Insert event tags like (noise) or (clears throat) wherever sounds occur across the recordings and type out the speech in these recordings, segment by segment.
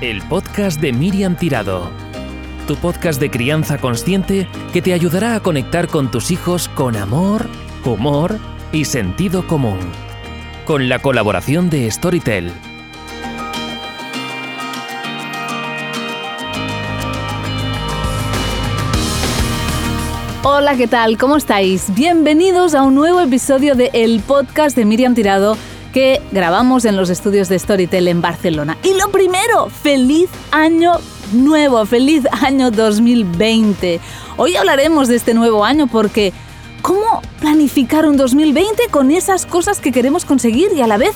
el podcast de Miriam Tirado. Tu podcast de crianza consciente que te ayudará a conectar con tus hijos con amor, humor y sentido común. Con la colaboración de Storytel. Hola, ¿qué tal? ¿Cómo estáis? Bienvenidos a un nuevo episodio de El podcast de Miriam Tirado que grabamos en los estudios de Storytel en Barcelona. Y lo primero, feliz año nuevo, feliz año 2020. Hoy hablaremos de este nuevo año porque ¿cómo planificar un 2020 con esas cosas que queremos conseguir y a la vez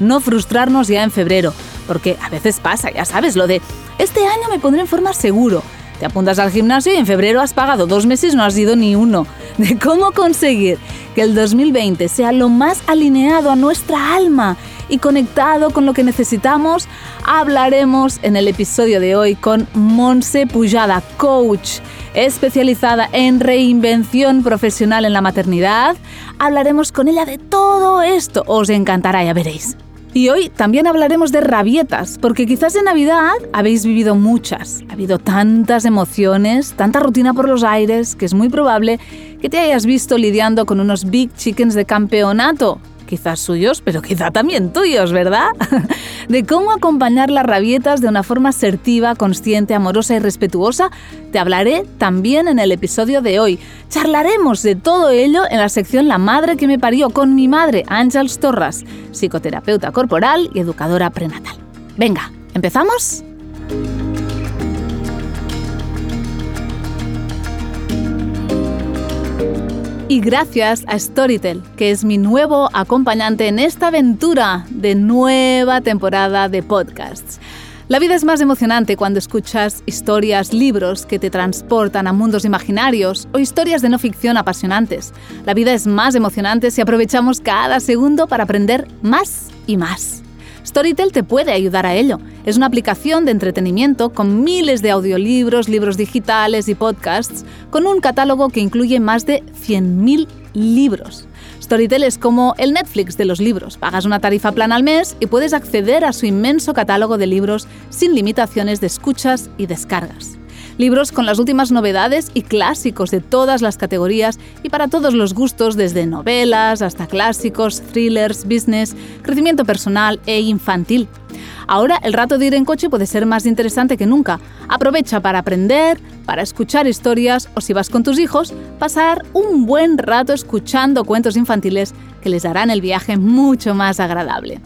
no frustrarnos ya en febrero? Porque a veces pasa, ya sabes, lo de este año me pondré en forma seguro. Te apuntas al gimnasio y en febrero has pagado dos meses no has ido ni uno. De cómo conseguir que el 2020 sea lo más alineado a nuestra alma y conectado con lo que necesitamos, hablaremos en el episodio de hoy con Monse Pujada, coach especializada en reinvención profesional en la maternidad. Hablaremos con ella de todo esto, os encantará, ya veréis. Y hoy también hablaremos de rabietas, porque quizás en Navidad habéis vivido muchas. Ha habido tantas emociones, tanta rutina por los aires, que es muy probable que te hayas visto lidiando con unos big chickens de campeonato quizás suyos, pero quizá también tuyos, ¿verdad? (laughs) de cómo acompañar las rabietas de una forma asertiva, consciente, amorosa y respetuosa, te hablaré también en el episodio de hoy. Charlaremos de todo ello en la sección La madre que me parió con mi madre, Ángels Torras, psicoterapeuta corporal y educadora prenatal. Venga, ¿empezamos? Y gracias a Storytel, que es mi nuevo acompañante en esta aventura de nueva temporada de podcasts. La vida es más emocionante cuando escuchas historias, libros que te transportan a mundos imaginarios o historias de no ficción apasionantes. La vida es más emocionante si aprovechamos cada segundo para aprender más y más. Storytel te puede ayudar a ello. Es una aplicación de entretenimiento con miles de audiolibros, libros digitales y podcasts, con un catálogo que incluye más de 100.000 libros. Storytel es como el Netflix de los libros. Pagas una tarifa plana al mes y puedes acceder a su inmenso catálogo de libros sin limitaciones de escuchas y descargas libros con las últimas novedades y clásicos de todas las categorías y para todos los gustos, desde novelas hasta clásicos, thrillers, business, crecimiento personal e infantil. Ahora el rato de ir en coche puede ser más interesante que nunca. Aprovecha para aprender, para escuchar historias o si vas con tus hijos, pasar un buen rato escuchando cuentos infantiles que les harán el viaje mucho más agradable.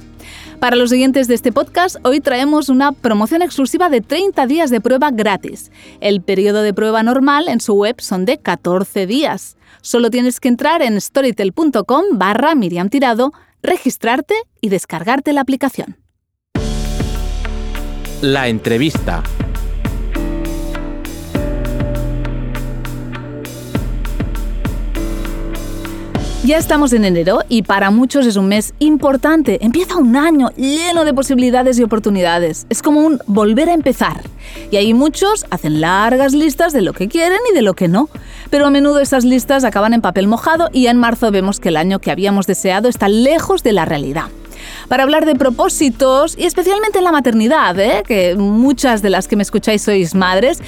Para los siguientes de este podcast, hoy traemos una promoción exclusiva de 30 días de prueba gratis. El periodo de prueba normal en su web son de 14 días. Solo tienes que entrar en storytel.com barra Miriam Tirado, registrarte y descargarte la aplicación. La entrevista. Ya estamos en enero y para muchos es un mes importante. Empieza un año lleno de posibilidades y oportunidades. Es como un volver a empezar. Y ahí muchos hacen largas listas de lo que quieren y de lo que no. Pero a menudo esas listas acaban en papel mojado y en marzo vemos que el año que habíamos deseado está lejos de la realidad para hablar de propósitos y especialmente en la maternidad, ¿eh? que muchas de las que me escucháis sois madres.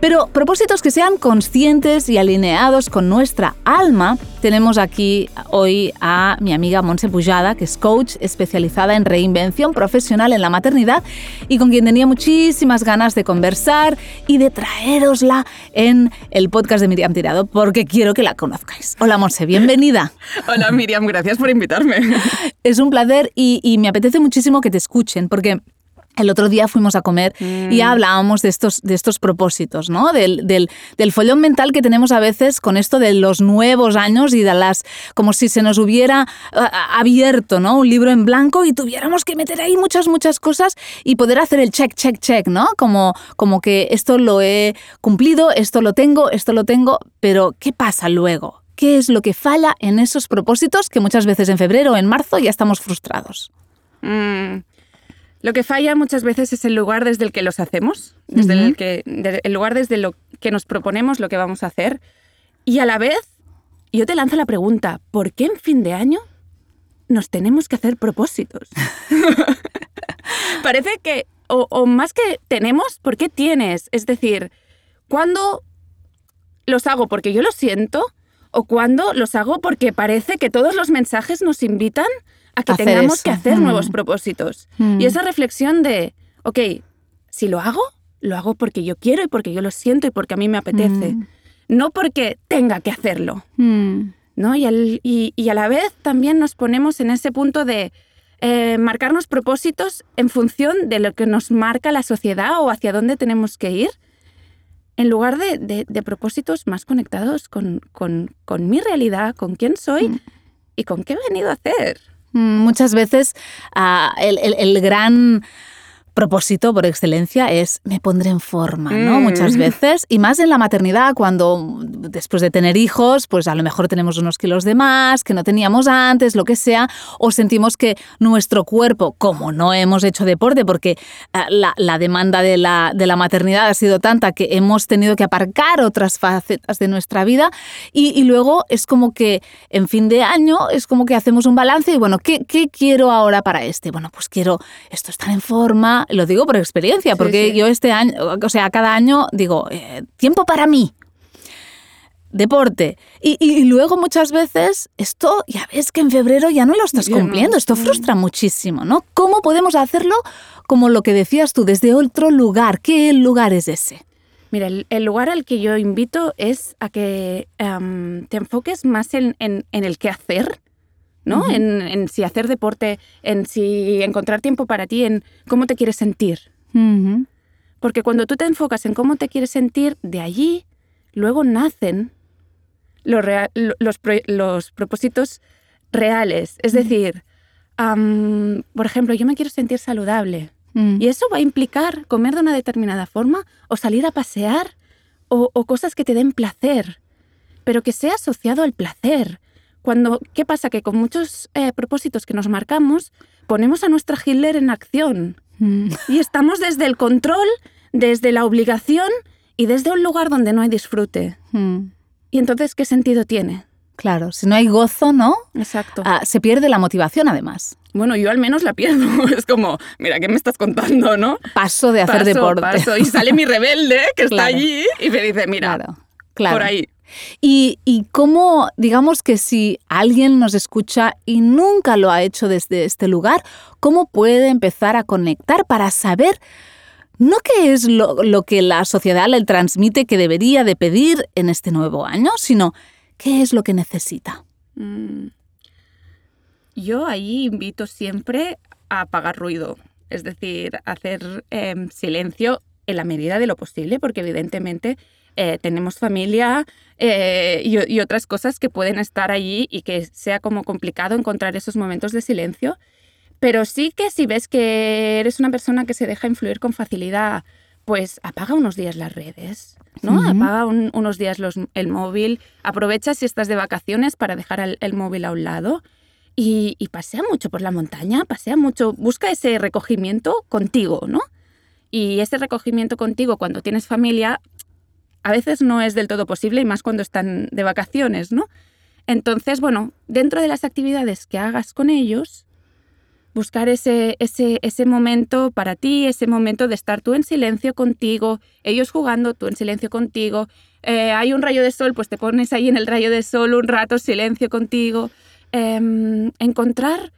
Pero propósitos que sean conscientes y alineados con nuestra alma. Tenemos aquí hoy a mi amiga Monse Pujada, que es coach especializada en reinvención profesional en la maternidad y con quien tenía muchísimas ganas de conversar y de traerosla en el podcast de Miriam Tirado, porque quiero que la conozcáis. Hola Monse, bienvenida. (laughs) Hola Miriam, gracias por invitarme. Es un placer y, y me apetece muchísimo que te escuchen, porque el otro día fuimos a comer y mm. hablábamos de estos, de estos propósitos, ¿no? Del, del, del, follón mental que tenemos a veces con esto de los nuevos años y de las. como si se nos hubiera abierto, ¿no? Un libro en blanco y tuviéramos que meter ahí muchas, muchas cosas y poder hacer el check, check, check, ¿no? Como, como que esto lo he cumplido, esto lo tengo, esto lo tengo, pero ¿qué pasa luego? ¿Qué es lo que falla en esos propósitos que muchas veces en febrero o en marzo ya estamos frustrados? Mm. Lo que falla muchas veces es el lugar desde el que los hacemos, desde el, que, el lugar desde lo que nos proponemos lo que vamos a hacer. Y a la vez, yo te lanzo la pregunta, ¿por qué en fin de año nos tenemos que hacer propósitos? (laughs) Parece que o, o más que tenemos, ¿por qué tienes? Es decir, ¿cuándo los hago porque yo lo siento o cuando los hago porque parece que todos los mensajes nos invitan a que Hacer tengamos eso. que hacer Mm. nuevos propósitos? Mm. Y esa reflexión de, ok, si lo hago, lo hago porque yo quiero y porque yo lo siento y porque a mí me apetece, Mm. no porque tenga que hacerlo. Mm. ¿no? Y, al- y- y a la vez también nos ponemos en ese punto de eh, marcarnos propósitos en función de lo que nos marca la sociedad o hacia dónde tenemos que ir, en lugar de, de- de propósitos más conectados con, con- con mi realidad, con quién soy Mm. y con qué he venido a hacer. Mm, Muchas veces ah, el, el- el gran propósito por excelencia es me pondré en forma, ¿no? Mm. Muchas (laughs) veces, y más en la maternidad, cuando después de tener hijos, pues a lo mejor tenemos unos kilos de más que no teníamos antes, lo que sea, o sentimos que nuestro cuerpo, como no hemos hecho deporte, porque ah, la, la demanda de la, de la maternidad ha sido tanta que hemos tenido que aparcar otras facetas de nuestra vida, y, y luego es como que en fin de año es como que hacemos un balance y bueno, ¿qué, qué quiero ahora para este? Bueno, pues quiero esto estar en forma, lo digo por experiencia, porque sí. yo este año, o sea, cada año digo, eh, tiempo para mí. Deporte. Y, y luego muchas veces esto ya ves que en febrero ya no lo estás cumpliendo. Esto frustra muchísimo, ¿no? ¿Cómo podemos hacerlo como lo que decías tú, desde otro lugar? ¿Qué lugar es ese? Mira, el, el lugar al que yo invito es a que te enfoques más en, en- en el qué hacer, ¿no? En, en si hacer deporte, en si encontrar tiempo para ti, en cómo te quieres sentir. Porque cuando tú te enfocas en cómo te quieres sentir, de allí luego nacen los, los, pro- los propósitos reales. Es decir, por ejemplo, yo me quiero sentir saludable. Mm. Y eso va a implicar comer de una determinada forma o salir a pasear o, o cosas que te den placer, pero que sea asociado al placer. Cuando, ¿Qué pasa? Que con muchos eh, propósitos que nos marcamos, ponemos a nuestra Hitler en acción Mm. y estamos desde el control, desde la obligación y desde un lugar donde no hay disfrute. Mm. ¿Y entonces qué sentido tiene? Claro, si no hay gozo, ¿no? Exacto. Ah, se pierde la motivación además. Bueno, yo al menos la pierdo. (laughs) Es como, mira, ¿qué me estás contando, no? Paso de hacer Paso, deporte. paso. Y sale mi rebelde, que está (laughs) Claro. allí, y me dice, mira, Claro, claro. por ahí. Y, cómo, digamos que si alguien nos escucha y nunca lo ha hecho desde este lugar, ¿cómo puede empezar a conectar para saber no qué es lo, lo que la sociedad le transmite que debería de pedir en este nuevo año, sino qué es lo que necesita? Mm. Yo ahí invito siempre a apagar ruido, es decir, hacer em, silencio en la medida de lo posible, porque evidentemente eh, tenemos familia eh, y, y otras cosas que pueden estar allí y que sea como complicado encontrar esos momentos de silencio. Pero sí que si ves que eres una persona que se deja influir con facilidad, pues apaga unos días las redes, ¿no? Apaga un- unos días los- el móvil, aprovecha si estás de vacaciones para dejar el, el móvil a un lado y, y pasea mucho por la montaña, pasea mucho, busca ese recogimiento contigo, ¿no? Y ese recogimiento contigo cuando tienes familia a veces no es del todo posible y más cuando están de vacaciones, ¿no? Entonces, bueno, dentro de las actividades que hagas con ellos, buscar ese, ese, ese momento para ti, ese momento de estar tú en silencio contigo, ellos jugando, tú en silencio contigo. Eh, hay un rayo de sol, pues te pones ahí en el rayo de sol un rato, silencio contigo. Em, encontrar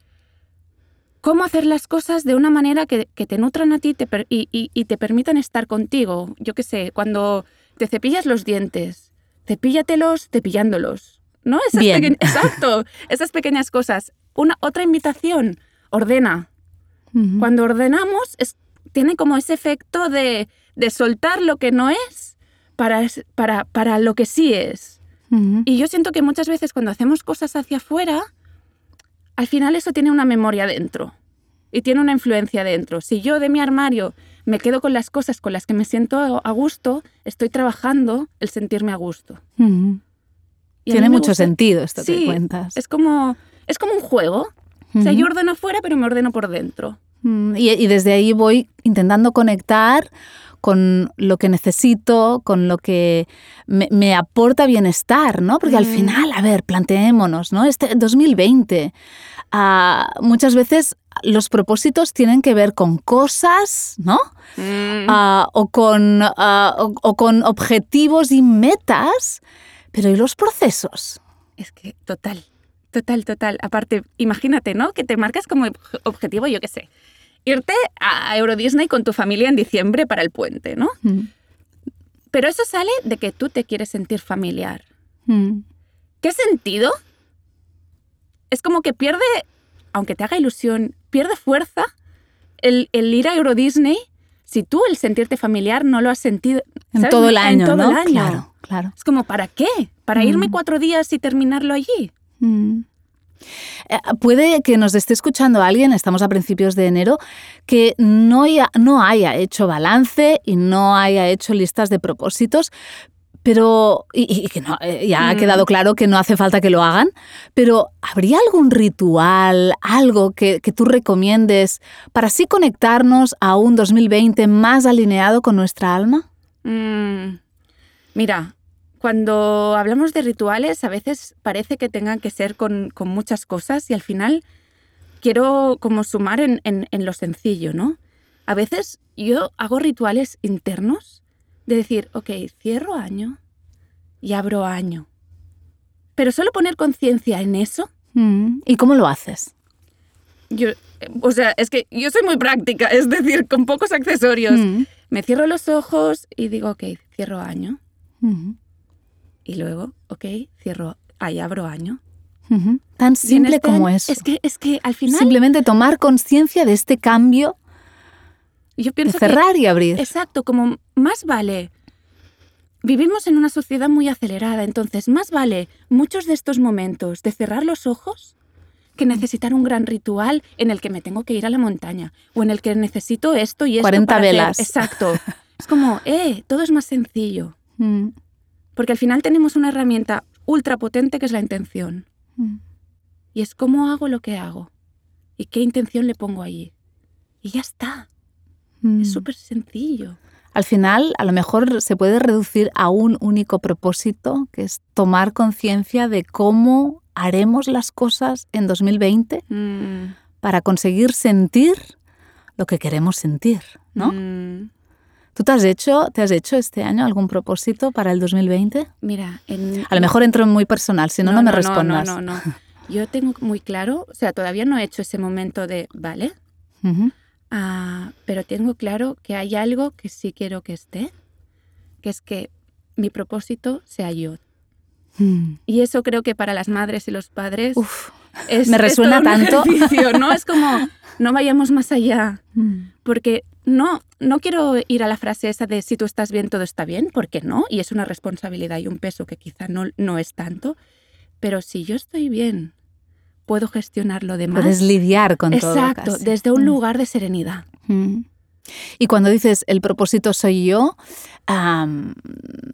cómo hacer las cosas de una manera que, que te nutran a ti y te permitan estar contigo. Yo qué sé, cuando te cepillas los dientes, cepíllatelos cepillándolos. ¿No? Esas Bien. Exacto, esas pequeñas cosas. Una, otra invitación, ordena. Cuando ordenamos, es, tiene como ese efecto de, de soltar lo que no es para, para, para lo que sí es. Y yo siento que muchas veces cuando hacemos cosas hacia afuera, al final eso tiene una memoria dentro y tiene una influencia dentro. Si yo de mi armario me quedo con las cosas con las que me siento a gusto, estoy trabajando el sentirme a gusto. Y Tiene mucho gusta- sentido esto que cuentas. Es como, es como un juego. O sea, yo ordeno fuera, pero me ordeno por dentro. Mm, Y, y desde ahí voy intentando conectar con lo que necesito, con lo que me, me aporta bienestar, ¿no? Porque al Mm. final, a ver, planteémonos, ¿no? Este 2020, ah, muchas veces los propósitos tienen que ver con cosas, ¿no? Mm. Ah, o, con, ah, o- o con objetivos y metas, pero ¿y los procesos? Es que total, total, total. Aparte, imagínate, ¿no? Que te marcas como ob- objetivo, yo qué sé, irte a Euro Disney con tu familia en diciembre para el puente, ¿no? Mm, Pero eso sale de que tú te quieres sentir familiar. mm, ¿Qué sentido? Es como que pierde, aunque te haga ilusión, pierde fuerza el, el ir a Euro Disney si tú el sentirte familiar no lo has sentido En todo el año, en todo ¿no? el año. Claro, claro. Es como, ¿para qué? ¿Para Mm. irme cuatro días y terminarlo allí? Mm. Eh, Puede que nos esté escuchando alguien, estamos a principios de enero, que no haya, no haya hecho balance y no haya hecho listas de propósitos, pero y, y que no, eh, ya ha Mm. quedado claro que no hace falta que lo hagan, pero ¿habría algún ritual, algo que, que tú recomiendes para así conectarnos a un 2020 más alineado con nuestra alma? Mm, Mira, cuando hablamos de rituales, a veces parece que tengan que ser con, con muchas cosas y al final quiero como sumar en, en- en lo sencillo, ¿no? A veces yo hago rituales internos de decir, ok, cierro año y abro año. Pero solo poner conciencia en eso, Mm. ¿Y cómo lo haces? yo, eh, o sea, es que yo soy muy práctica, es decir, con pocos accesorios. Mm. Me cierro los ojos y digo, ok, cierro año. Mm. Y luego, ok, cierro, ahí abro año. Ujú. Tan simple este como año- eso. Es que, es que al final Simplemente tomar conciencia de este cambio, yo de pienso cerrar y abrir. exacto, como más vale. Vivimos en una sociedad muy acelerada, entonces más vale muchos de estos momentos de cerrar los ojos que necesitar un gran ritual en el que me tengo que ir a la montaña o en el que necesito esto y esto 40 para hacer- velas. Exacto. Es como, eh, todo es más sencillo, Mm, porque al final tenemos una herramienta ultra potente que es la intención. mm. Y es cómo hago lo que hago y qué intención le pongo allí. Y ya está. Mm. Es súper sencillo. Al final, a lo mejor se puede reducir a un único propósito, que es tomar conciencia de cómo haremos las cosas en 2020 Mm, para conseguir sentir lo que queremos sentir, ¿no? mm. ¿Tú te has hecho, te has hecho este año algún propósito para el 2020? Mira, en... A lo mejor entro en muy personal, si no, no, me respondas. No, no, no. Yo tengo muy claro, o sea, todavía no he hecho ese momento de, vale, (laughs) Ujú. Ah, pero tengo claro que hay algo que sí quiero que esté, que es que mi propósito sea yo. Mm. Y eso creo que para las madres y los padres Uf. es, me es resuena tanto. (laughs) ¿no? Es como, no vayamos más allá. Mm. Porque no, no quiero ir a la frase esa de si tú estás bien, todo está bien, porque no, y es una responsabilidad y un peso que quizá no, no es tanto, pero si yo estoy bien, puedo gestionar lo demás. Puedes lidiar con todo. Exacto, desde un Mm. lugar de serenidad. Mm. Y cuando dices el propósito soy yo, am,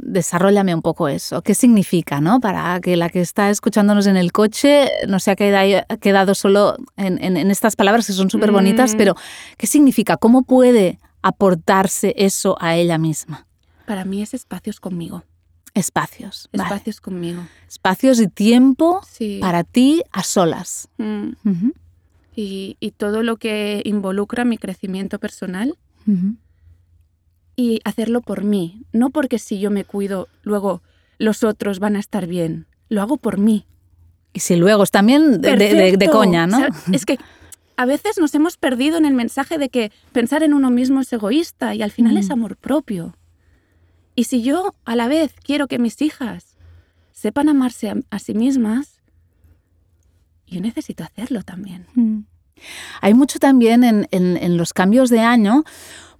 desarrollame un poco eso. ¿Qué significa, no? Para que la que está escuchándonos en el coche no se ha quedado, quedado solo en, en- en estas palabras que son súper bonitas, Mm. pero ¿qué significa? ¿Cómo puede aportarse eso a ella misma? Para mí es espacios conmigo, Espacios. vale. espacios conmigo. Espacios y tiempo Sí. para ti a solas. Mm. Y, y todo lo que involucra mi crecimiento personal y hacerlo por mí, no porque si yo me cuido, luego los otros van a estar bien. Lo hago por mí. Y si luego es también de, de- de- de Perfecto. coña, ¿no? O sea, es que a veces nos hemos perdido en el mensaje de que pensar en uno mismo es egoísta y al final Mm. es amor propio. Y si yo a la vez quiero que mis hijas sepan amarse a, sí mismas, yo necesito hacerlo también. Mm. Hay mucho también en los cambios de año,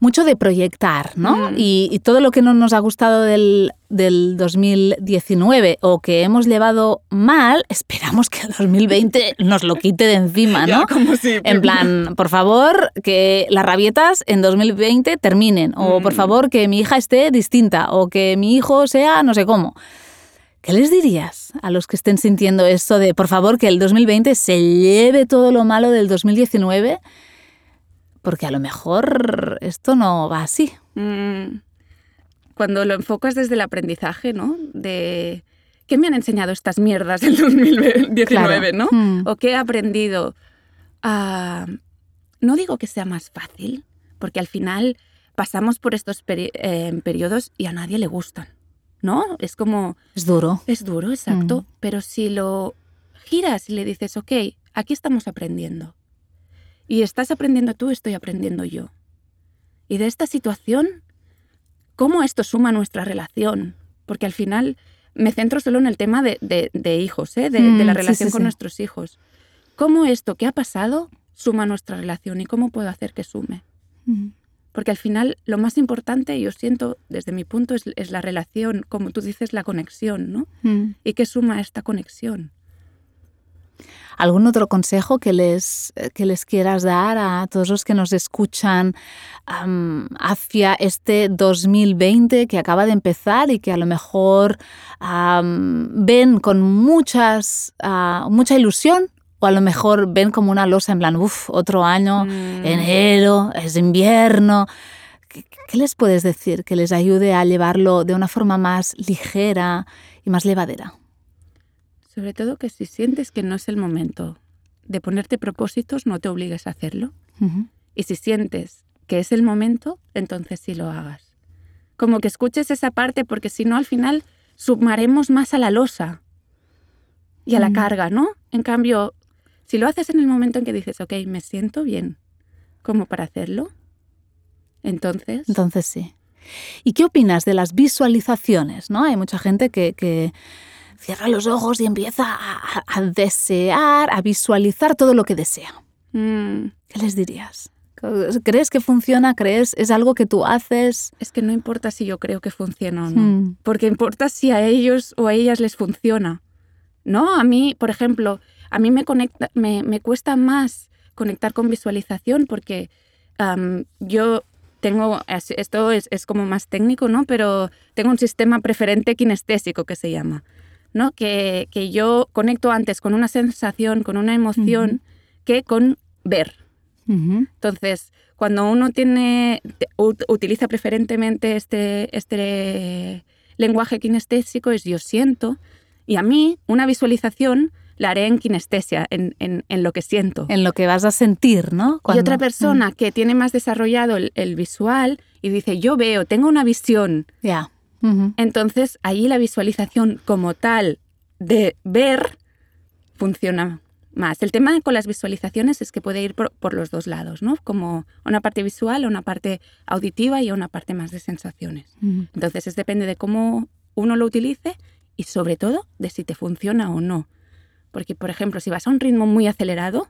mucho de proyectar, ¿no? Mm. Y, y todo lo que no nos ha gustado del, del 2019 o que hemos llevado mal, esperamos que el 2020 nos lo quite de encima, (laughs) ¿no? como si... En plan, por favor, que las rabietas en 2020 terminen. O por Mm. favor, que mi hija esté distinta. O que mi hijo sea no sé cómo. ¿Qué les dirías a los que estén sintiendo esto de, por favor, que el 2020 se lleve todo lo malo del 2019? Porque a lo mejor esto no va así. Mm, Cuando lo enfocas desde el aprendizaje, ¿no? De ¿qué me han enseñado estas mierdas del 2019, Claro. no? Mm. ¿O qué he aprendido? Ah, no digo que sea más fácil, porque al final pasamos por estos peri- eh, periodos y a nadie le gustan, ¿no? Es como, Es duro. es duro, exacto, Mm. pero si lo giras y le dices, ok, aquí estamos aprendiendo. Y estás aprendiendo tú, estoy aprendiendo yo. Y de esta situación, ¿cómo esto suma nuestra relación? Porque al final me centro solo en el tema de, de- de hijos, ¿eh? de, de Mm, la sí, relación sí, con sí. nuestros hijos. ¿Cómo esto que ha pasado suma nuestra relación y cómo puedo hacer que sume? Mm. Porque al final lo más importante, yo siento desde mi punto, es, es la relación, como tú dices, la conexión, ¿no? Mm. ¿Y qué suma esta conexión? ¿Algún otro consejo que les, que les quieras dar a todos los que nos escuchan hacia este 2020 que acaba de empezar y que a lo mejor ven con muchas, ah, mucha ilusión o a lo mejor ven como una losa en plan, uff, otro año, Mm. enero, es invierno? ¿Qué, qué les puedes decir que les ayude a llevarlo de una forma más ligera y más llevadera? Sobre todo que si sientes que no es el momento de ponerte propósitos, no te obligues a hacerlo. Y si sientes que es el momento, entonces sí lo hagas. Como que escuches esa parte, porque si no, al final sumaremos más a la losa y a la carga, ¿no? En cambio, si lo haces en el momento en que dices, ok, me siento bien, como para hacerlo, entonces... Entonces sí. ¿Y qué opinas de las visualizaciones? ¿no? Hay mucha gente que, que cierra los ojos y empieza a, a desear, a visualizar todo lo que desea. mm, ¿Qué les dirías? ¿Crees que funciona? ¿Crees es algo que tú haces? es que no importa si yo creo que funciona o no. Mm, porque importa si a ellos o a ellas les funciona. ¿No? A mí, por ejemplo, a mí me, conecta, me, me cuesta más conectar con visualización porque yo tengo, es- esto es, es como más técnico, ¿no? Pero tengo un sistema preferente kinestésico que se llama, ¿no? Que, que yo conecto antes con una sensación, con una emoción, que con ver. Entonces, cuando uno tiene, utiliza preferentemente este, este lenguaje kinestésico, es yo siento, y a mí una visualización la haré en kinestesia, en, en- en lo que siento. En lo que vas a sentir, ¿no? y Cuando- otra persona que tiene más desarrollado el, el visual y dice, yo veo, tengo una visión, Mm, Entonces allí la visualización como tal de ver funciona más. El tema con las visualizaciones es que puede ir por, por los dos lados, ¿no? Como una parte visual, una parte auditiva y una parte más de sensaciones. Entonces es depende de cómo uno lo utilice y sobre todo de si te funciona o no. Porque, por ejemplo, si vas a un ritmo muy acelerado,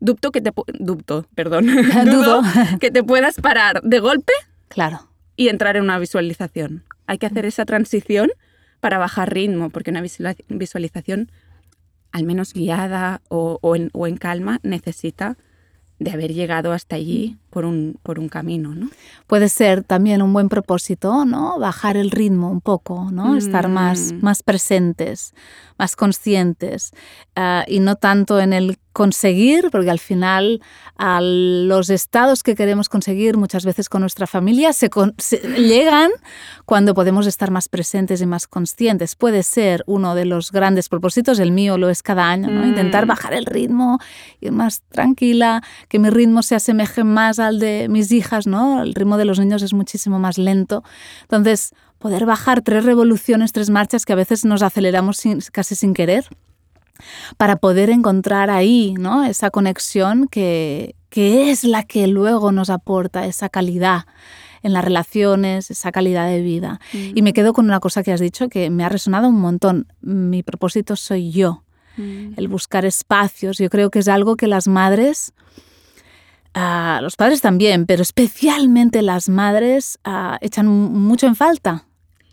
dubto que te... Dubto, perdón. (laughs) (laughs) Dudo que te puedas parar de golpe Claro. y entrar en una visualización. Hay que hacer esa transición para bajar ritmo, porque una visua- visualización, al menos guiada o, o en, o en calma, necesita de haber llegado hasta allí por un, por un camino, ¿no? Puede ser también un buen propósito, ¿no? Bajar el ritmo un poco, ¿no? Estar más, Mm. más presentes, más conscientes ah, y no tanto en el conseguir, porque al final a los estados que queremos conseguir muchas veces con nuestra familia se, con- se- llegan cuando podemos estar más presentes y más conscientes. Puede ser uno de los grandes propósitos, el mío lo es cada año, ¿no? Mm. Intentar bajar el ritmo, ir más tranquila, que mi ritmo se asemeje más al de mis hijas, ¿no? El ritmo de los niños es muchísimo más lento. Entonces, poder bajar tres revoluciones, tres marchas que a veces nos aceleramos sin- casi sin querer, para poder encontrar ahí, ¿no? Esa conexión que, que es la que luego nos aporta esa calidad en las relaciones, esa calidad de vida. Y me quedo con una cosa que has dicho que me ha resonado un montón. Mi propósito soy yo Mm. el buscar espacios. Yo creo que es algo que las madres, ah, los padres también, pero especialmente las madres ah, echan mucho en falta.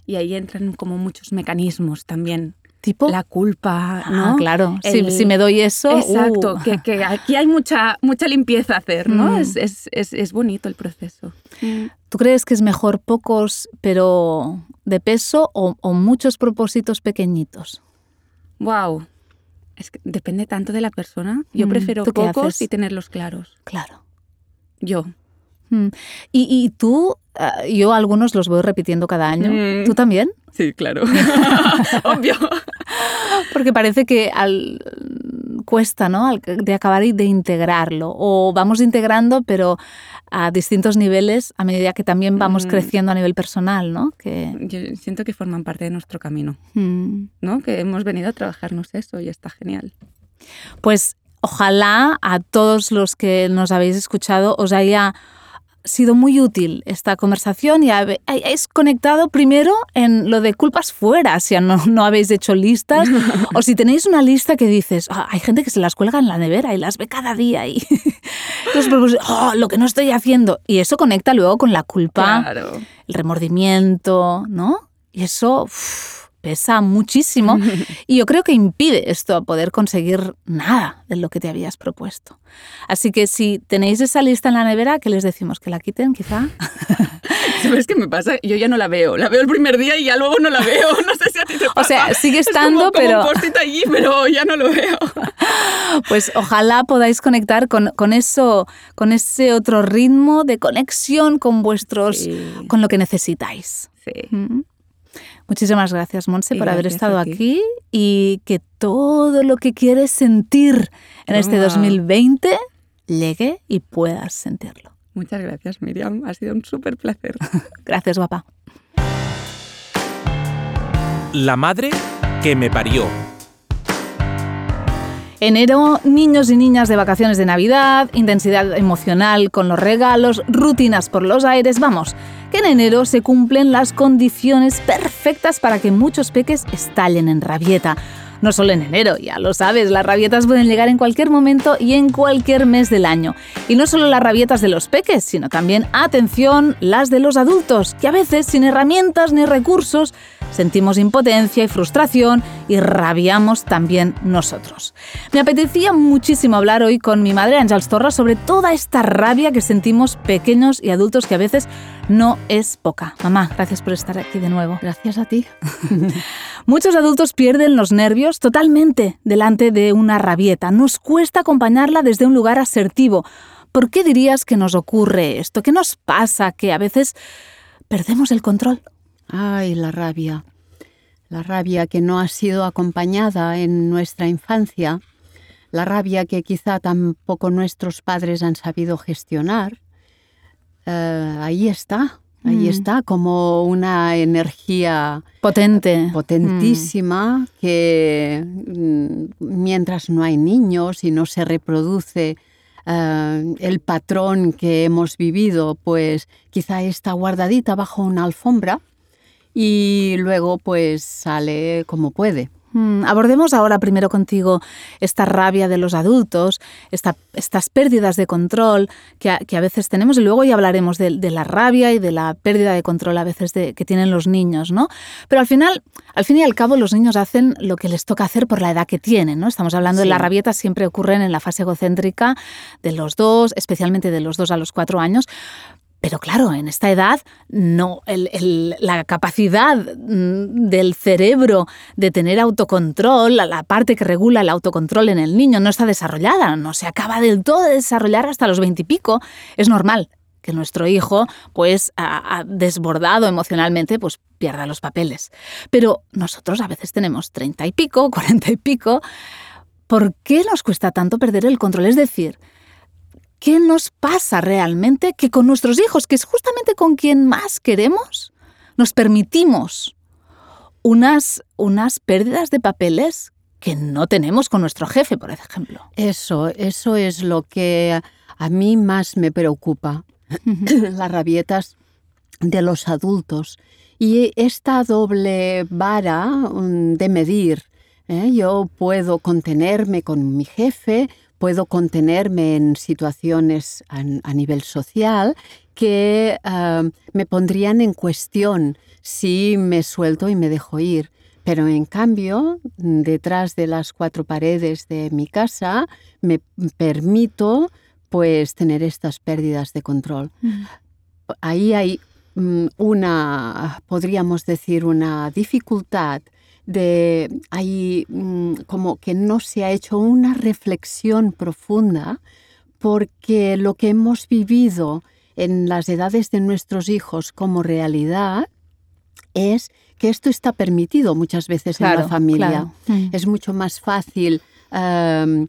Y ahí entran como muchos mecanismos también. Tipo, La culpa, Ah, ¿no? claro, si, El- si me doy eso, Exacto, uh, que, que aquí hay mucha, mucha limpieza a hacer, ¿no? Mm. Es, es, es, es bonito el proceso. ¿tú crees que es mejor pocos, pero de peso o, o muchos propósitos pequeñitos? Wow. Es que depende tanto de la persona. Yo Mm, prefiero ¿tú qué pocos y tenerlos claros. Claro. Yo. Mm. ¿Y, y tú, ah, yo algunos los voy repitiendo cada año. Mm. ¿Tú también? Sí, claro. (laughs) (laughs) Obvio. Porque parece que al, cuesta, ¿no? Al- de acabar y de integrarlo. O vamos integrando, pero a distintos niveles a medida que también vamos Mm. creciendo a nivel personal, ¿no? Que, Yo siento que forman parte de nuestro camino. ¿no? Que hemos venido a trabajarnos eso y está genial. Pues ojalá a todos los que nos habéis escuchado os haya sido muy útil esta conversación y hayáis conectado primero en lo de culpas fuera, si no, no habéis hecho listas, o si tenéis una lista que dices, "Ah, hay gente que se las cuelga en la nevera y las ve cada día y (laughs) entonces pues, oh, lo que no estoy haciendo. Y eso conecta luego con la culpa, Claro. el remordimiento, ¿no? Y eso pesa muchísimo (laughs) y yo creo que impide esto a poder conseguir nada de lo que te habías propuesto. Así que si tenéis esa lista en la nevera, ¿qué les decimos? ¿Que la quiten quizá? (laughs) ¿Sabes qué me pasa? Yo ya no la veo. La veo el primer día y ya luego no la veo. (laughs) No sé si a ti te pasa. O sea, sigue Es estando, como- como pero- un post-it allí, pero ya no lo veo. Pues ojalá podáis conectar con, con eso, con ese otro ritmo de conexión con vuestros, Sí. con lo que necesitáis. Sí. Mm. Muchísimas gracias, Monse, por haber estado aquí y que todo lo que quieres sentir en este Toma. 2020 llegue y puedas sentirlo. Muchas gracias, Miriam. Ha sido un súper placer. (laughs) Gracias, guapa. La madre que me parió. Enero, niños y niñas de vacaciones de Navidad, intensidad emocional con los regalos, rutinas por los aires, vamos, en enero se cumplen las condiciones perfectas para que muchos peques estallen en rabieta. No solo en enero, ya lo sabes, las rabietas pueden llegar en cualquier momento y en cualquier mes del año. Y no solo las rabietas de los peques, sino también, atención, las de los adultos, que a veces sin herramientas ni recursos sentimos impotencia y frustración y rabiamos también nosotros. Me apetecía muchísimo hablar hoy con mi madre Ángels Torra sobre toda esta rabia que sentimos pequeños y adultos que a veces no es poca. Mamá, gracias por estar aquí de nuevo. Gracias a ti. (laughs) (laughs) Muchos adultos pierden los nervios totalmente delante de una rabieta. Nos cuesta acompañarla desde un lugar asertivo. ¿Por qué dirías que nos ocurre esto? ¿Qué nos pasa que a veces perdemos el control? Ay, la rabia. La rabia que no ha sido acompañada en nuestra infancia. La rabia que quizá tampoco nuestros padres han sabido gestionar. Eh, ahí está. Ahí Mm. está como una energía Potente. potentísima que mm, mientras no hay niños y no se reproduce eh, el patrón que hemos vivido, pues quizá está guardadita bajo una alfombra y luego pues sale como puede. Mm, Abordemos ahora primero contigo esta rabia de los adultos, esta- estas pérdidas de control que a, que a veces tenemos y luego ya hablaremos de, de la rabia y de la pérdida de control a veces de- que tienen los niños, ¿no? Pero al final, al fin y al cabo, los niños hacen lo que les toca hacer por la edad que tienen, ¿no? Estamos hablando de las rabietas siempre ocurren en la fase egocéntrica de los dos, especialmente de los dos a los cuatro años, pero claro, en esta edad no, la capacidad mm, del cerebro de tener autocontrol, la, la parte que regula el autocontrol en el niño no está desarrollada, no se acaba del todo de desarrollar hasta los veintipico. Es normal que nuestro hijo, pues, desbordado emocionalmente, pues pierda los papeles. Pero nosotros a veces tenemos treinta y pico, cuarenta y pico. ¿Por qué nos cuesta tanto perder el control? Es decir, ¿Qué nos pasa realmente que con nuestros hijos, que es justamente con quien más queremos, nos permitimos unas, unas pérdidas de papeles que no tenemos con nuestro jefe, por ejemplo? Eso, eso es lo que a mí más me preocupa. (clears throat) Las rabietas de los adultos y esta doble vara mm, de medir. ¿eh? Yo puedo contenerme con mi jefe, puedo contenerme en situaciones a, a nivel social que ah, me pondrían en cuestión si me suelto y me dejo ir. Pero en cambio, detrás de las cuatro paredes de mi casa, me permito pues tener estas pérdidas de control. Ahí hay mm, una, podríamos decir, una dificultad de, hay mm, como que no se ha hecho una reflexión profunda porque lo que hemos vivido en las edades de nuestros hijos como realidad es que esto está permitido muchas veces en la familia. claro. Mm. Es mucho más fácil em,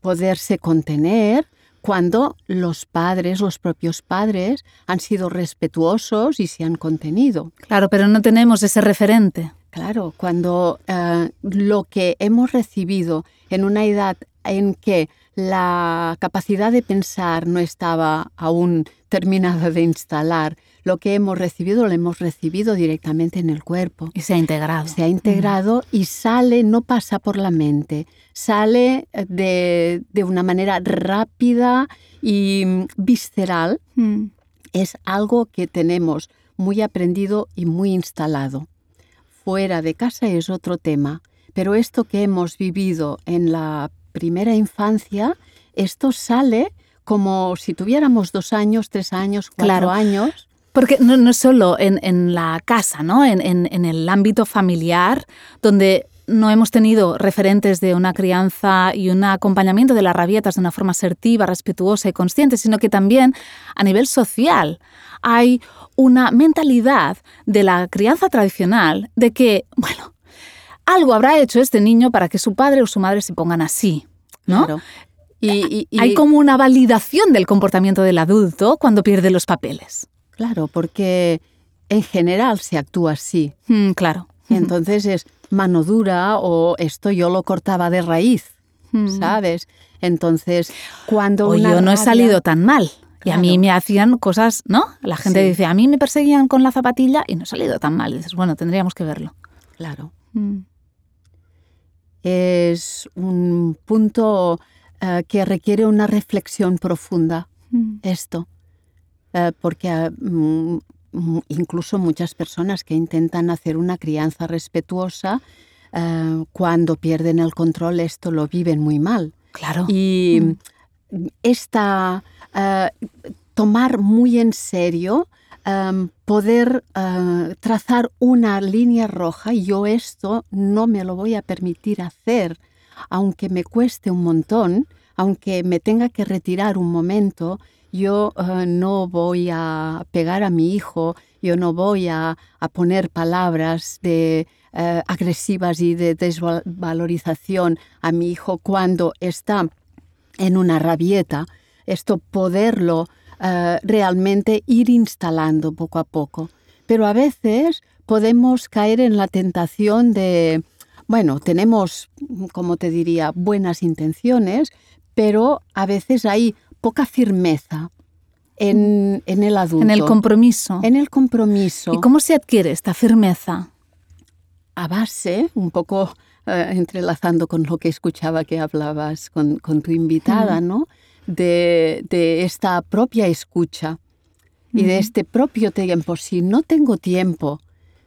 poderse contener cuando los padres, los propios padres, han sido respetuosos y se han contenido. Claro, pero no tenemos ese referente. Claro, cuando eh, lo que hemos recibido en una edad en que la capacidad de pensar no estaba aún terminada de instalar, lo que hemos recibido lo hemos recibido directamente en el cuerpo. Y se ha integrado. Se ha integrado y sale, no pasa por la mente, sale eh, de, de una manera rápida y mm, visceral. Mm. Es algo que tenemos muy aprendido y muy instalado. Fuera de casa es otro tema, pero esto que hemos vivido en la primera infancia, esto sale como si tuviéramos dos años, tres años, cuatro Claro. años. Porque no, no es solo en, en la casa, ¿no? En, en- en el ámbito familiar, donde no hemos tenido referentes de una crianza y un acompañamiento de las rabietas de una forma asertiva, respetuosa y consciente, sino que también a nivel social hay una mentalidad de la crianza tradicional de que, bueno, algo habrá hecho este niño para que su padre o su madre se pongan así, ¿no? Claro. Y, y- y- Hay como una validación del comportamiento del adulto cuando pierde los papeles. Claro, porque en general se actúa así. Mm, claro. Entonces es mano dura o esto yo lo cortaba de raíz, Mm. ¿sabes? Entonces, cuando O una yo no he salido tan mal. Y a mí me hacían cosas, ¿no? La gente Sí. dice, a mí me perseguían con la zapatilla y no he salido tan mal. Y dices, bueno, tendríamos que verlo. Claro. Mm. Es un punto eh, que requiere una reflexión profunda, Mm. esto. Eh, porque ah, mm, incluso muchas personas que intentan hacer una crianza respetuosa, eh, cuando pierden el control, esto lo viven muy mal. Claro. Y Mm. esta eh, tomar muy en serio em, poder eh, trazar una línea roja, yo esto no me lo voy a permitir hacer, aunque me cueste un montón, aunque me tenga que retirar un momento, yo eh, no voy a pegar a mi hijo, yo no voy a, poner palabras de, agresivas y de desvalorización a mi hijo cuando está en una rabieta, esto poderlo eh, realmente ir instalando poco a poco. Pero a veces podemos caer en la tentación de, bueno, tenemos, como te diría, buenas intenciones, pero a veces hay poca firmeza en, en el adulto. en el compromiso. En el compromiso ¿Y cómo se adquiere esta firmeza? a base, un poco eh, entrelazando con lo que escuchaba que hablabas con, con tu invitada, ¿no? De, de esta propia escucha y de este propio tiempo. Si no tengo tiempo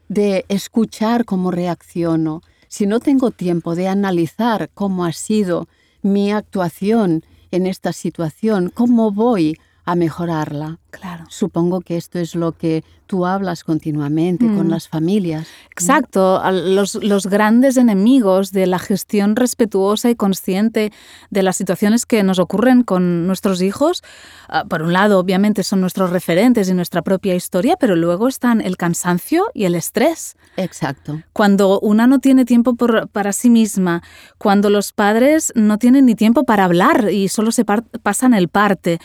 de escuchar cómo reacciono, si no tengo tiempo de analizar cómo ha sido mi actuación en esta situación, cómo voy a mejorarla. Claro. Supongo que esto es lo que tú hablas continuamente con Mm. las familias. Exacto, los, los grandes enemigos de la gestión respetuosa y consciente de las situaciones que nos ocurren con nuestros hijos, ah, por un lado obviamente son nuestros referentes y nuestra propia historia, pero luego están el cansancio y el estrés. Exacto. Cuando una no tiene tiempo por- para sí misma, cuando los padres no tienen ni tiempo para hablar y solo se pasan el parte,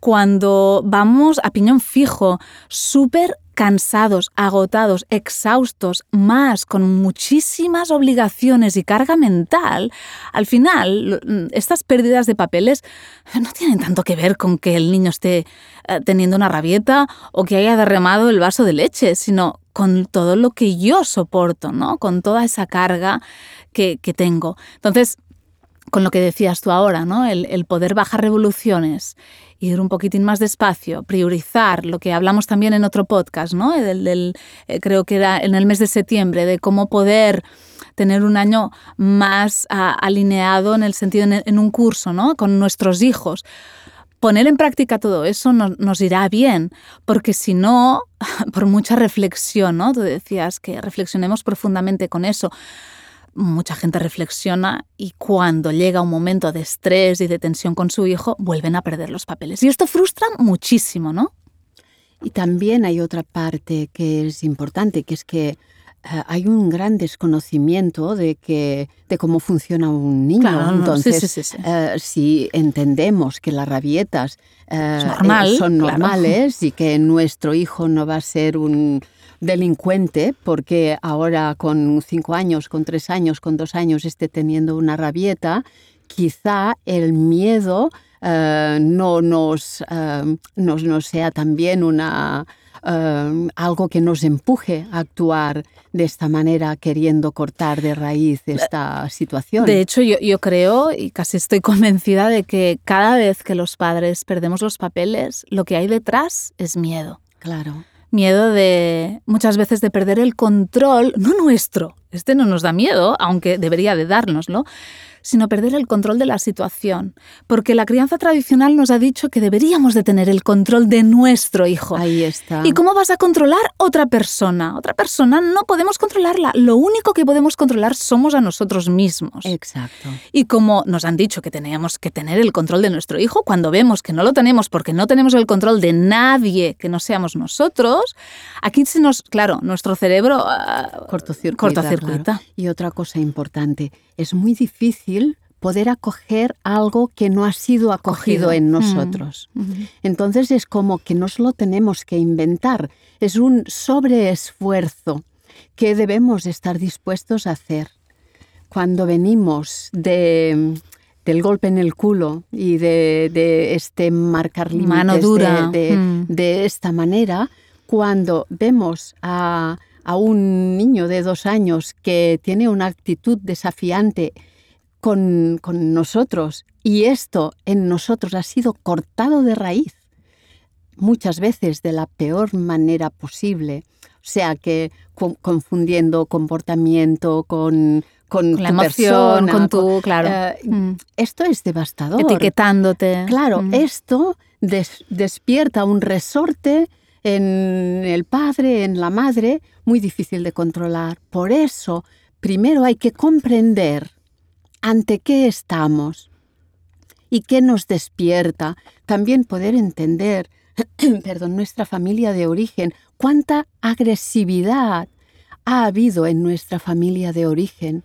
cuando vamos a piñón fijo, súper cansados, agotados, exhaustos, más con muchísimas obligaciones y carga mental, al final mm, estas pérdidas de papeles no tienen tanto que ver con que el niño esté eh, teniendo una rabieta o que haya derramado el vaso de leche, sino con todo lo que yo soporto, ¿no? Con toda esa carga que, que tengo. Entonces, con lo que decías tú ahora, ¿no? El, el poder bajar revoluciones, ir un poquitín más despacio, priorizar, lo que hablamos también en otro podcast, ¿no? Del, del, eh, creo que era en el mes de septiembre, de cómo poder tener un año más ah, alineado en el sentido, en, en un curso, ¿no? Con nuestros hijos. Poner en práctica todo eso nos, nos irá bien, porque si no, (laughs) por mucha reflexión, ¿no? Tú decías que reflexionemos profundamente con eso mucha gente reflexiona y cuando llega un momento de estrés y de tensión con su hijo, vuelven a perder los papeles. Y esto frustra muchísimo, ¿no? Y también hay otra parte que es importante, que es que hay un gran desconocimiento de que de cómo funciona un niño. Claro, no, sí, Entonces, sí, sí, sí. eh, si entendemos que las rabietas eh, normal, eh, son claro. normales y que nuestro hijo no va a ser un delincuente porque ahora con cinco años, con tres años, con dos años esté teniendo una rabieta, quizá el miedo eh, no nos, eh, nos sea también una, eh, algo que nos empuje a actuar de esta manera, queriendo cortar de raíz esta situación. De hecho, yo, yo creo y casi estoy (laughs) convencida de que cada vez que los padres perdemos los papeles, lo que hay detrás es miedo. claro. Miedo de muchas veces de perder el control, no nuestro, este no nos da miedo, aunque debería de dárnoslo, sino perder el control de la situación. Porque la crianza tradicional nos ha dicho que deberíamos de tener el control de nuestro hijo. Ahí está. ¿Y cómo vas a controlar otra persona? Otra persona no podemos controlarla. Lo único que podemos controlar somos a nosotros mismos. Exacto. Y como nos han dicho que teníamos que tener el control de nuestro hijo, cuando vemos que no lo tenemos porque no tenemos el control de nadie que no seamos nosotros, aquí se nos, claro, nuestro cerebro ah, Cortocircuita. cortocircuita. claro. Y otra cosa importante, es muy difícil poder acoger algo que no ha sido acogido Acogido. en Mm. nosotros. Entonces es como que nos lo tenemos que inventar. Es un sobreesfuerzo que debemos estar dispuestos a hacer. Cuando venimos de, del golpe en el culo y de, de este marcar límites de- de, Mm. de esta manera, cuando vemos a, a un niño de dos años que tiene una actitud desafiante con, con nosotros y esto en nosotros ha sido cortado de raíz, muchas veces de la peor manera posible, o sea que con- confundiendo comportamiento con, con, Con la tu emoción, persona, con tu, claro. eh, Mm. esto es devastador. Etiquetándote. Claro, Mm. esto des- despierta un resorte en el padre, en la madre, muy difícil de controlar. Por eso, primero hay que comprender ante qué estamos y qué nos despierta. También poder entender, (clears throat) perdón, nuestra familia de origen, cuánta agresividad ha habido en nuestra familia de origen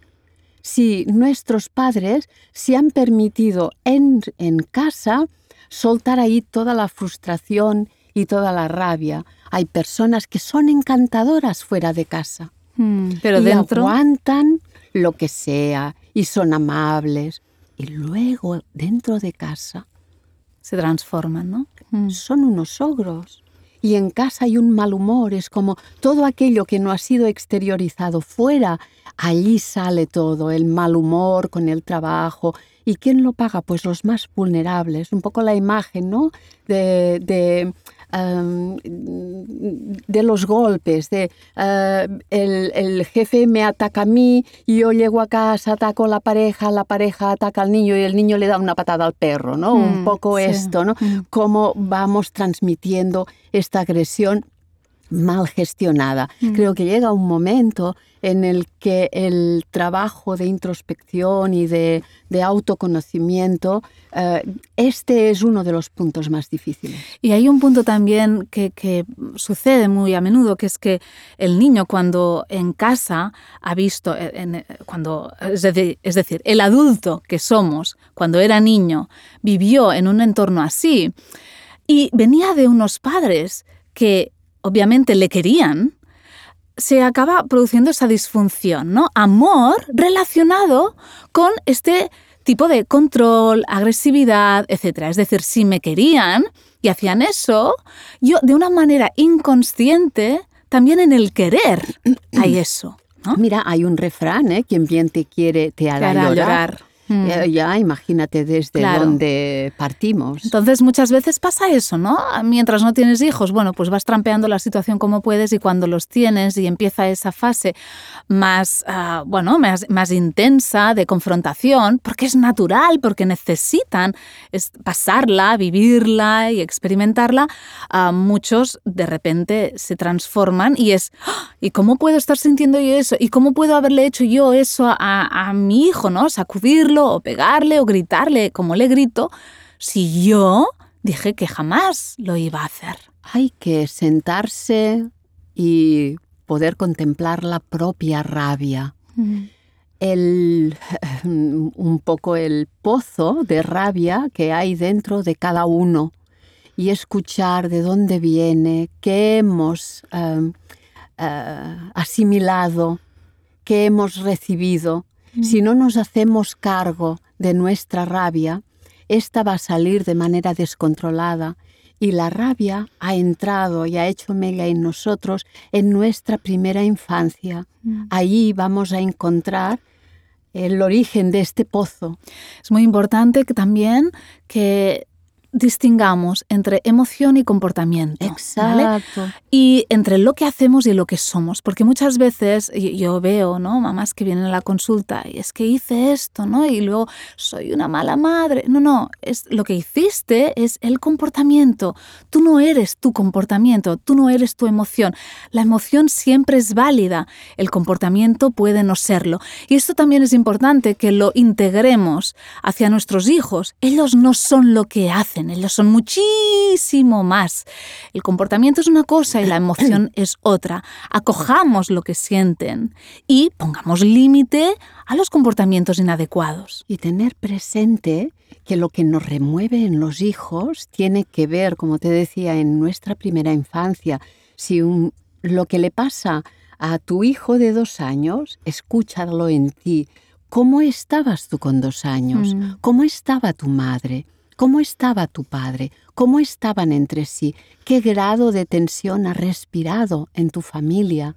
si nuestros padres se han permitido en, en casa soltar ahí toda la frustración y toda la rabia. Hay personas que son encantadoras fuera de casa Mm. Pero y dentro. aguantan lo que sea y son amables. Y luego dentro de casa se transforman, ¿no? Mm. son unos ogros. Y en casa hay un mal humor, es como todo aquello que no ha sido exteriorizado fuera, allí sale todo, el mal humor con el trabajo. ¿Y quién lo paga? Pues los más vulnerables. Un poco la imagen, ¿no? De, de, em, de los golpes, de eh, el, el jefe me ataca a mí y yo llego a casa, ataco a la pareja, la pareja ataca al niño y el niño le da una patada al perro, ¿no? Un Mm, poco sí. esto, ¿no? Mm. Cómo vamos transmitiendo esta agresión mal gestionada. Mm. Creo que llega un momento en el que el trabajo de introspección y de, de autoconocimiento, eh, este es uno de los puntos más difíciles. Y hay un punto también que, que sucede muy a menudo, que es que el niño cuando en casa ha visto, eh, en- cuando, es decir, es decir, el adulto que somos cuando era niño vivió en un entorno así y venía de unos padres que obviamente le querían, se acaba produciendo esa disfunción, ¿no? Amor relacionado con este tipo de control, agresividad, etc. Es decir, si me querían y hacían eso, yo de una manera inconsciente, también en el querer hay eso, ¿no? Mira, hay un refrán, ¿eh? Quien bien te quiere te hará, Te hará llorar. llorar. Mm. Eh, ya imagínate desde Claro. donde partimos. Entonces muchas veces pasa eso, ¿no? Mientras no tienes hijos, bueno, pues vas trampeando la situación como puedes y cuando los tienes y empieza esa fase más, ah, bueno, más, más intensa de confrontación, porque es natural, porque necesitan es pasarla, vivirla y experimentarla, ah, muchos de repente se transforman y es, "Ah, ¿y cómo puedo estar sintiendo yo eso? ¿Y cómo puedo haberle hecho yo eso a, a mi hijo, ¿no? Sacudirlo o pegarle o gritarle como le grito si yo dije que jamás lo iba a hacer. Hay que sentarse y poder contemplar la propia rabia. El, (laughs) un poco el pozo de rabia que hay dentro de cada uno y escuchar de dónde viene, qué hemos em, eh, asimilado, qué hemos recibido. Si no nos hacemos cargo de nuestra rabia, esta va a salir de manera descontrolada y la rabia ha entrado y ha hecho mella en nosotros en nuestra primera infancia. Ahí vamos a encontrar el origen de este pozo. Es muy importante que también que distingamos entre emoción y comportamiento. ¿vale? Exacto. Y entre lo que hacemos y lo que somos, porque muchas veces yo veo, ¿no? Mamás que vienen a la consulta y es que hice esto, ¿no? Y luego soy una mala madre. No, no, es lo que hiciste es el comportamiento. Tú no eres tu comportamiento, tú no eres tu emoción. La emoción siempre es válida, el comportamiento puede no serlo. Y esto también es importante que lo integremos hacia nuestros hijos. Ellos no son lo que hacen, ellos son muchísimo más. El comportamiento es una cosa y la emoción (clears throat) es otra. Acojamos lo que sienten y pongamos límite a los comportamientos inadecuados. Y tener presente que lo que nos remueve en los hijos tiene que ver, como te decía, en nuestra primera infancia. Si un- lo que le pasa a tu hijo de dos años, escúchalo en ti. ¿Cómo estabas tú con dos años? Mm. ¿Cómo estaba tu madre? ¿Cómo estaba tu padre? ¿Cómo estaban entre sí? ¿Qué grado de tensión ha respirado en tu familia?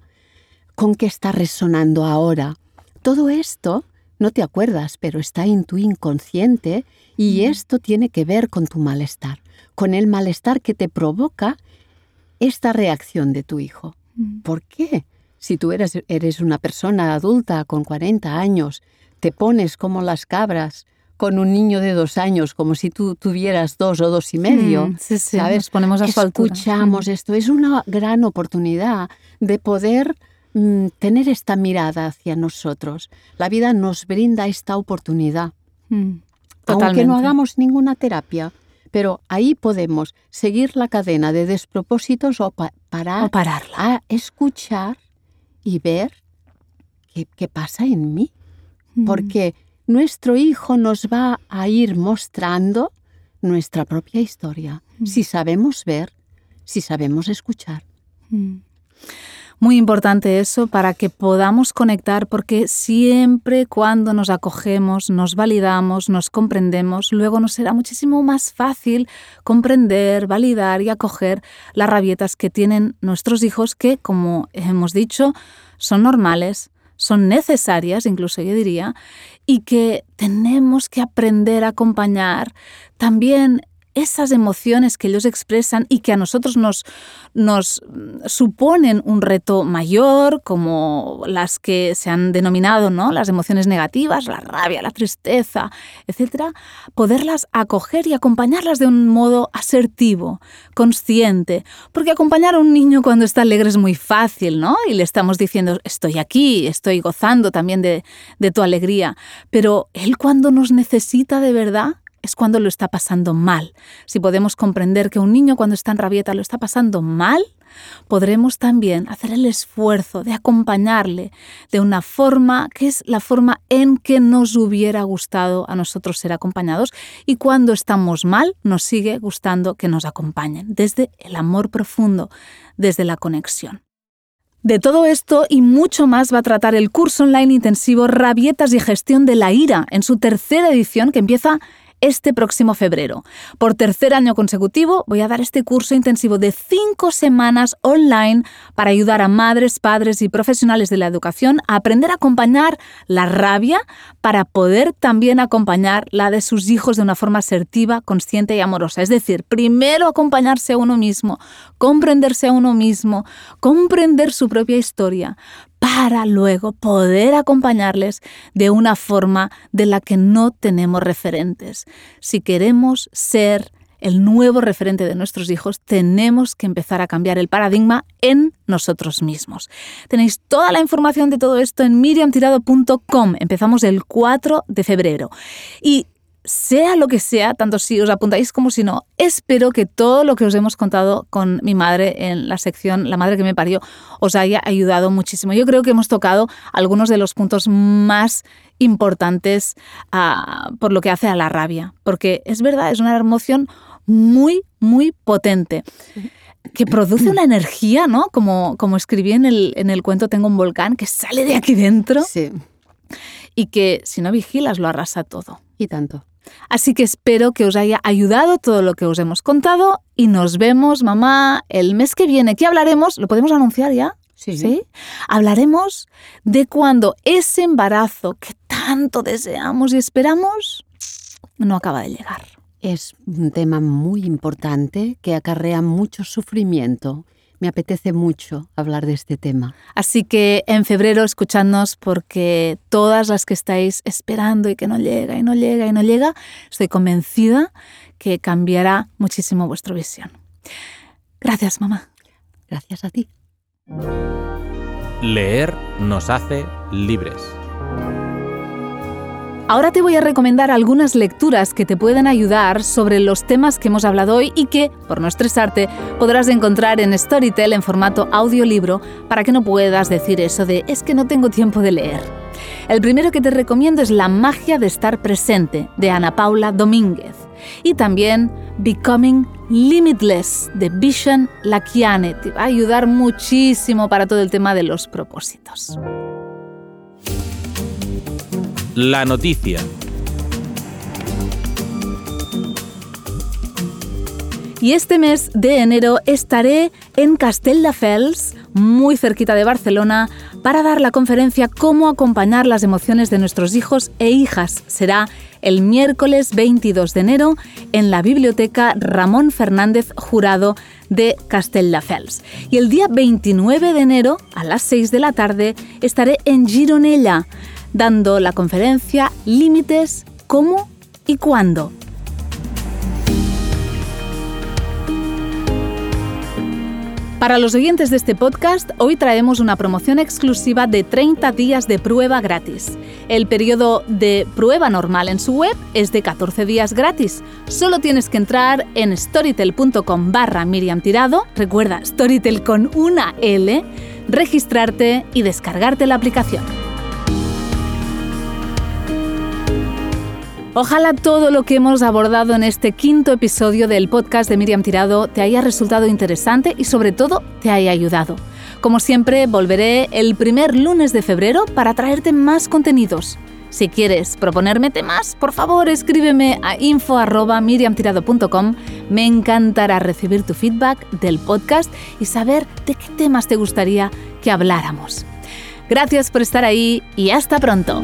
¿Con qué está resonando ahora? Todo esto no te acuerdas, pero está en tu inconsciente y esto tiene que ver con tu malestar, con el malestar que te provoca esta reacción de tu hijo. ¿Por qué? Si tú eres, eres una persona adulta con 40 años, te pones como las cabras con un niño de dos años, como si tú tuvieras dos o dos y medio. Mm, sí, sí, ¿sabes? nos ponemos a. Escuchamos esto. Es una gran oportunidad de poder mm, tener esta mirada hacia nosotros. La vida nos brinda esta oportunidad. Mm, Aunque no hagamos ninguna terapia, pero ahí podemos seguir la cadena de despropósitos o pa- parar O pararla. a escuchar y ver qué, qué pasa en mí. Mm. Porque nuestro hijo nos va a ir mostrando nuestra propia historia, si sabemos ver, si sabemos escuchar. Mm. Muy importante eso para que podamos conectar porque siempre cuando nos acogemos, nos validamos, nos comprendemos, luego nos será muchísimo más fácil comprender, validar y acoger las rabietas que tienen nuestros hijos que, como hemos dicho, son normales, son necesarias, incluso yo diría, y que tenemos que aprender a acompañar también esas emociones que ellos expresan y que a nosotros nos, nos mm, suponen un reto mayor, como las que se han denominado ¿no? las emociones negativas, la rabia, la tristeza, etcétera, poderlas acoger y acompañarlas de un modo asertivo, consciente, porque acompañar a un niño cuando está alegre es muy fácil, ¿no? Y le estamos diciendo, estoy aquí, estoy gozando también de, de tu alegría, pero él cuando nos necesita de verdad, es cuando lo está pasando mal. Si podemos comprender que un niño cuando está en rabieta lo está pasando mal, podremos también hacer el esfuerzo de acompañarle de una forma que es la forma en que nos hubiera gustado a nosotros ser acompañados y cuando estamos mal nos sigue gustando que nos acompañen desde el amor profundo, desde la conexión. De todo esto y mucho más va a tratar el curso online intensivo Rabietas y Gestión de la Ira en su tercera edición que empieza este próximo febrero. Por tercer año consecutivo voy a dar este curso intensivo de cinco semanas online para ayudar a madres, padres y profesionales de la educación a aprender a acompañar la rabia para poder también acompañar la de sus hijos de una forma asertiva, consciente y amorosa. Es decir, primero acompañarse a uno mismo, comprenderse a uno mismo, comprender su propia historia, para luego poder acompañarles de una forma de la que no tenemos referentes. Si queremos ser el nuevo referente de nuestros hijos, tenemos que empezar a cambiar el paradigma en nosotros mismos. Tenéis toda la información de todo esto en miriamtirado.com. Empezamos el 4 de febrero. Y sea lo que sea, tanto si os apuntáis como si no, espero que todo lo que os hemos contado con mi madre en la sección La madre que me parió os haya ayudado muchísimo. Yo creo que hemos tocado algunos de los puntos más importantes ah, por lo que hace a la rabia, porque es verdad, es una emoción muy, muy potente que produce una energía, ¿no? Como, como escribí en el, en el cuento Tengo un volcán, que sale de aquí dentro. Sí. Y que si no vigilas lo arrasa todo. Y tanto. Así que espero que os haya ayudado todo lo que os hemos contado y nos vemos, mamá, el mes que viene. ¿Qué hablaremos? ¿Lo podemos anunciar ya? Sí. Hablaremos de cuando ese embarazo que tanto deseamos y esperamos no acaba de llegar. Es un tema muy importante que acarrea mucho sufrimiento me apetece mucho hablar de este tema. Así que en febrero escuchadnos porque todas las que estáis esperando y que no llega y no llega y no llega, estoy convencida que cambiará muchísimo vuestra visión. Gracias, mamá. Gracias a ti. Leer nos hace libres. Ahora te voy a recomendar algunas lecturas que te pueden ayudar sobre los temas que hemos hablado hoy y que, por no estresarte, podrás encontrar en Storytel en formato audiolibro para que no puedas decir eso de es que no tengo tiempo de leer. El primero que te recomiendo es La magia de estar presente, de Ana Paula Domínguez. Y también Becoming Limitless, de Vision Lakiane. Te va a ayudar muchísimo para todo el tema de los propósitos. La noticia. Y este mes de enero estaré en Castelldefels, muy cerquita de Barcelona, para dar la conferencia Cómo acompañar las emociones de nuestros hijos e hijas. Será el miércoles 22 de enero en la Biblioteca Ramón Fernández Jurado de Castelldefels. Y el día 29 de enero, a las 6 de la tarde, estaré en Gironella dando la conferencia Límites, cómo y cuándo. Para los oyentes de este podcast, hoy traemos una promoción exclusiva de 30 días de prueba gratis. El periodo de prueba normal en su web es de 14 días gratis. Solo tienes que entrar en storytel.com barra Miriam Tirado, recuerda Storytel con una L, registrarte y descargarte la aplicación. Ojalá todo lo que hemos abordado en este quinto episodio del podcast de Miriam Tirado te haya resultado interesante y sobre todo te haya ayudado. Como siempre, volveré el primer lunes de febrero para traerte más contenidos. Si quieres proponerme temas, por favor escríbeme a info.miriamtirado.com. Me encantará recibir tu feedback del podcast y saber de qué temas te gustaría que habláramos. Gracias por estar ahí y hasta pronto.